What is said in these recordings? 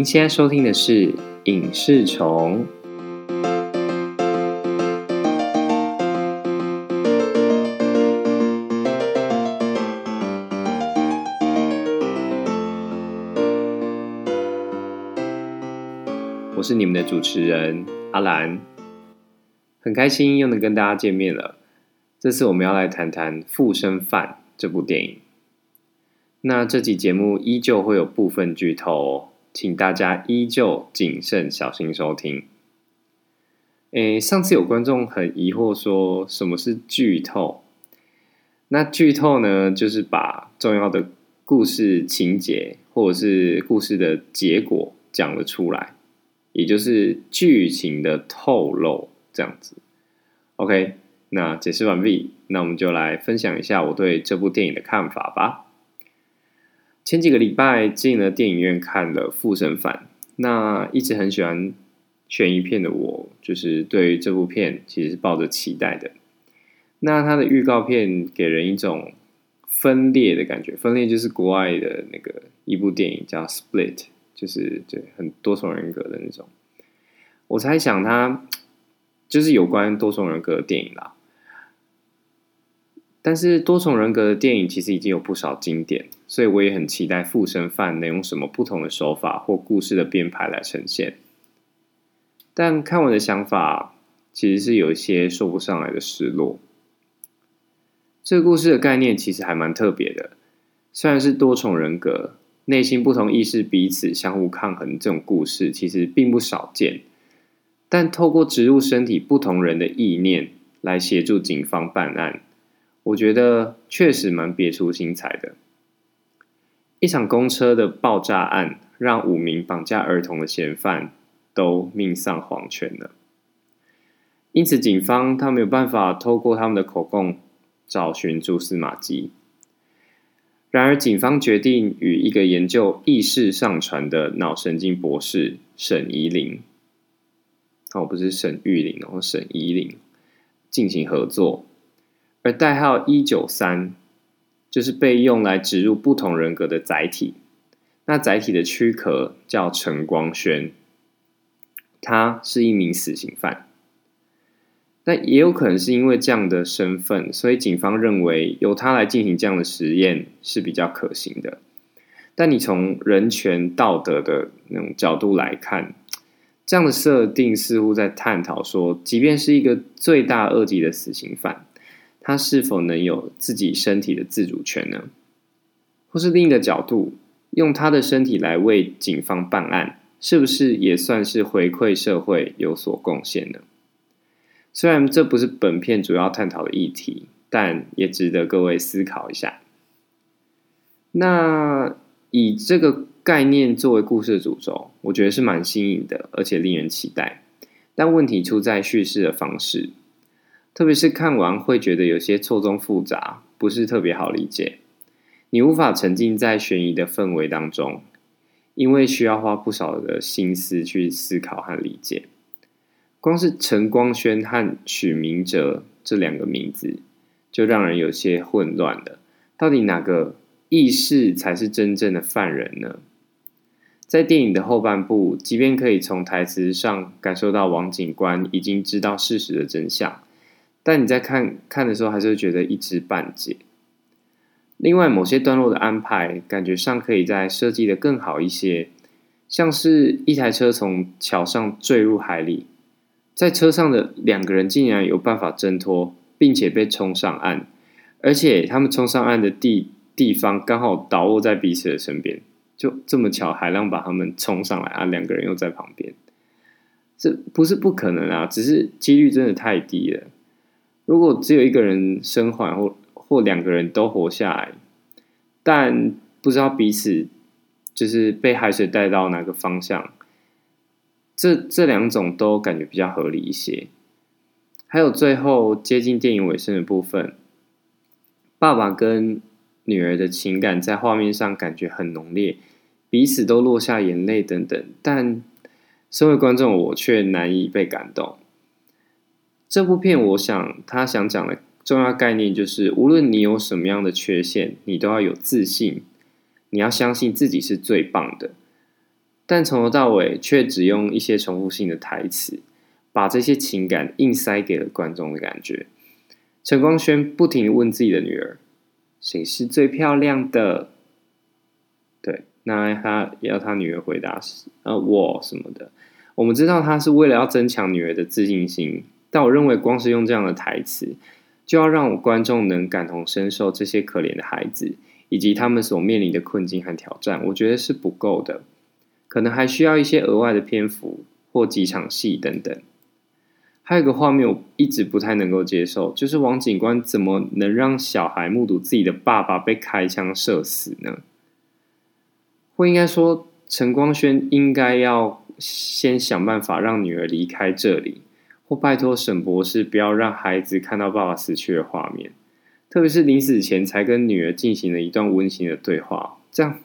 您现在收听的是《影视虫》。我是你们的主持人阿兰，很开心又能跟大家见面了。这次我们要来谈谈《附身犯》这部电影。那这集节目依旧会有部分剧透哦，请大家依旧谨慎小心收听。诶，上次有观众很疑惑说什么是剧透？那剧透呢，就是把重要的故事情节或者是故事的结果讲了出来。也就是剧情的透露，这样子。OK，那解释完毕，那我们就来分享一下我对这部电影的看法吧。前几个礼拜进了电影院看了《复神犯》，那一直很喜欢悬疑片的我，就是对于这部片其实是抱着期待的。那它的预告片给人一种分裂的感觉，分裂就是国外的那个一部电影叫《Split》。就是对很多重人格的那种，我猜想它就是有关多重人格的电影啦。但是多重人格的电影其实已经有不少经典，所以我也很期待《附身犯》能用什么不同的手法或故事的编排来呈现。但看完的想法其实是有一些说不上来的失落。这个故事的概念其实还蛮特别的，虽然是多重人格。内心不同意识彼此相互抗衡这种故事其实并不少见，但透过植入身体不同人的意念来协助警方办案，我觉得确实蛮别出心裁的。一场公车的爆炸案让五名绑架儿童的嫌犯都命丧黄泉了，因此警方他没有办法透过他们的口供找寻蛛丝马迹。然而，警方决定与一个研究意识上传的脑神经博士沈怡玲，哦，不是沈玉玲哦，沈怡玲进行合作。而代号一九三，就是被用来植入不同人格的载体。那载体的躯壳叫陈光轩，他是一名死刑犯。但也有可能是因为这样的身份，所以警方认为由他来进行这样的实验是比较可行的。但你从人权道德的那种角度来看，这样的设定似乎在探讨说，即便是一个罪大恶极的死刑犯，他是否能有自己身体的自主权呢？或是另一个角度，用他的身体来为警方办案，是不是也算是回馈社会有所贡献呢？虽然这不是本片主要探讨的议题，但也值得各位思考一下。那以这个概念作为故事的主轴，我觉得是蛮新颖的，而且令人期待。但问题出在叙事的方式，特别是看完会觉得有些错综复杂，不是特别好理解。你无法沉浸在悬疑的氛围当中，因为需要花不少的心思去思考和理解。光是陈光轩和许明哲这两个名字，就让人有些混乱了。到底哪个意识才是真正的犯人呢？在电影的后半部，即便可以从台词上感受到王警官已经知道事实的真相，但你在看看的时候，还是会觉得一知半解。另外，某些段落的安排，感觉上可以再设计的更好一些，像是一台车从桥上坠入海里。在车上的两个人竟然有办法挣脱，并且被冲上岸，而且他们冲上岸的地地方刚好倒卧在彼此的身边，就这么巧，海浪把他们冲上来啊！两个人又在旁边，这不是不可能啊，只是几率真的太低了。如果只有一个人生还，或或两个人都活下来，但不知道彼此就是被海水带到哪个方向。这这两种都感觉比较合理一些，还有最后接近电影尾声的部分，爸爸跟女儿的情感在画面上感觉很浓烈，彼此都落下眼泪等等，但身为观众我却难以被感动。这部片我想他想讲的重要概念就是，无论你有什么样的缺陷，你都要有自信，你要相信自己是最棒的。但从头到尾却只用一些重复性的台词，把这些情感硬塞给了观众的感觉。陈光轩不停问自己的女儿：“谁是最漂亮的？”对，那他要他女儿回答是：“呃，我什么的。”我们知道他是为了要增强女儿的自信心，但我认为光是用这样的台词，就要让观众能感同身受这些可怜的孩子以及他们所面临的困境和挑战，我觉得是不够的，可能还需要一些额外的篇幅或几场戏等等。还有一个画面我一直不太能够接受，就是王警官怎么能让小孩目睹自己的爸爸被开枪射死呢？或应该说，陈光轩应该要。先想办法让女儿离开这里，或拜托沈博士不要让孩子看到爸爸死去的画面，特别是临死前才跟女儿进行了一段温馨的对话，这样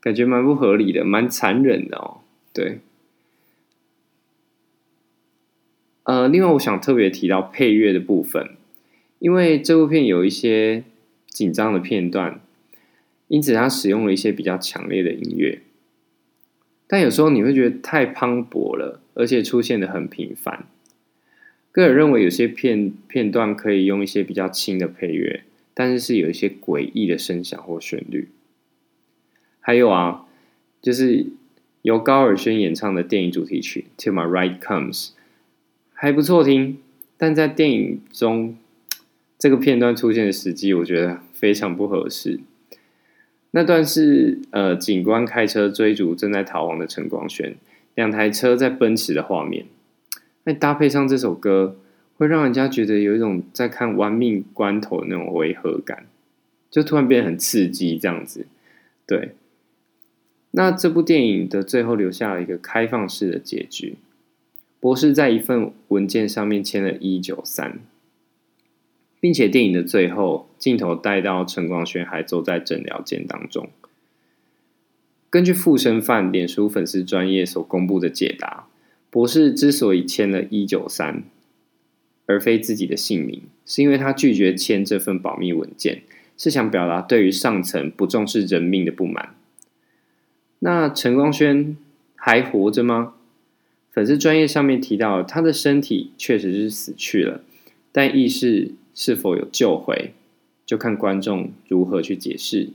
感觉蛮不合理的，蛮残忍的哦。对，呃，另外我想特别提到配乐的部分，因为这部片有一些紧张的片段，因此他使用了一些比较强烈的音乐。但有时候你会觉得太磅礴了，而且出现的很频繁。个人认为有些片片段可以用一些比较轻的配乐，但是是有一些诡异的声响或旋律。还有啊，就是由高尔宣演唱的电影主题曲《Till My Right Comes》，还不错听。但在电影中，这个片段出现的时机，我觉得非常不合适。那段是呃，警官开车追逐正在逃亡的陈光轩，两台车在奔驰的画面。那搭配上这首歌，会让人家觉得有一种在看玩命关头的那种违和感，就突然变得很刺激这样子。对，那这部电影的最后留下了一个开放式的结局，博士在一份文件上面签了一九三。并且电影的最后镜头带到陈光轩还坐在诊疗间当中。根据附身犯脸书粉丝专业所公布的解答，博士之所以签了一九三，而非自己的姓名，是因为他拒绝签这份保密文件，是想表达对于上层不重视人命的不满。那陈光轩还活着吗？粉丝专业上面提到，他的身体确实是死去了，但意识。是否有救回，就看观众如何去解释。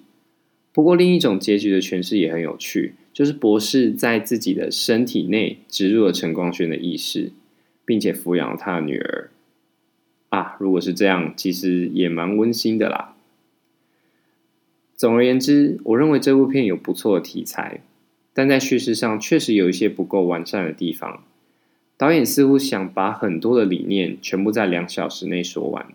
不过，另一种结局的诠释也很有趣，就是博士在自己的身体内植入了陈光轩的意识，并且抚养了他的女儿。啊，如果是这样，其实也蛮温馨的啦。总而言之，我认为这部片有不错的题材，但在叙事上确实有一些不够完善的地方。导演似乎想把很多的理念全部在两小时内说完。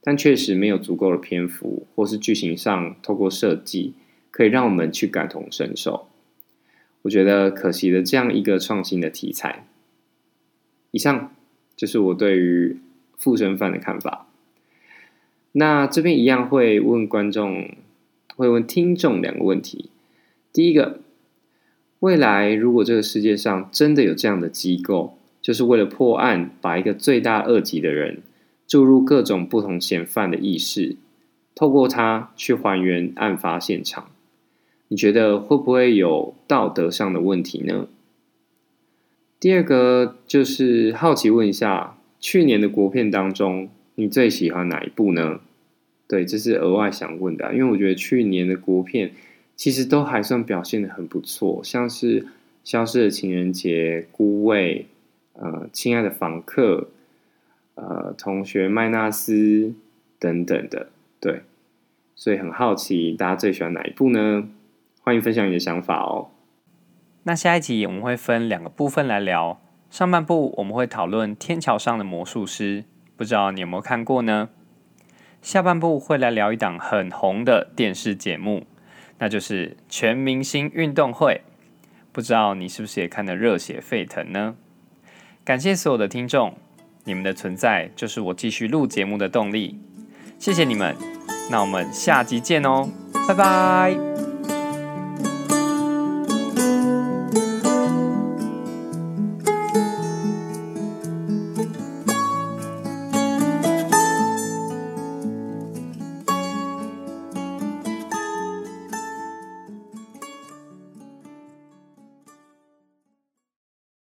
但确实没有足够的篇幅，或是剧情上透过设计可以让我们去感同身受。我觉得可惜的这样一个创新的题材。以上就是我对于附身犯的看法。那这边一样会问观众，会问听众两个问题。第一个，未来如果这个世界上真的有这样的机构，就是为了破案，把一个罪大恶极的人。注入各种不同嫌犯的意识，透过它去还原案发现场，你觉得会不会有道德上的问题呢？第二个就是好奇问一下，去年的国片当中，你最喜欢哪一部呢？对，这是额外想问的，因为我觉得去年的国片其实都还算表现的很不错，像是《消失的情人节》、《孤味》、呃，《亲爱的房客》。呃，同学麦纳斯等等的，对，所以很好奇大家最喜欢哪一部呢？欢迎分享你的想法哦。那下一集我们会分两个部分来聊，上半部我们会讨论《天桥上的魔术师》，不知道你有没有看过呢？下半部会来聊一档很红的电视节目，那就是《全明星运动会》，不知道你是不是也看得热血沸腾呢？感谢所有的听众。你们的存在就是我继续录节目的动力，谢谢你们，那我们下集见哦，拜拜。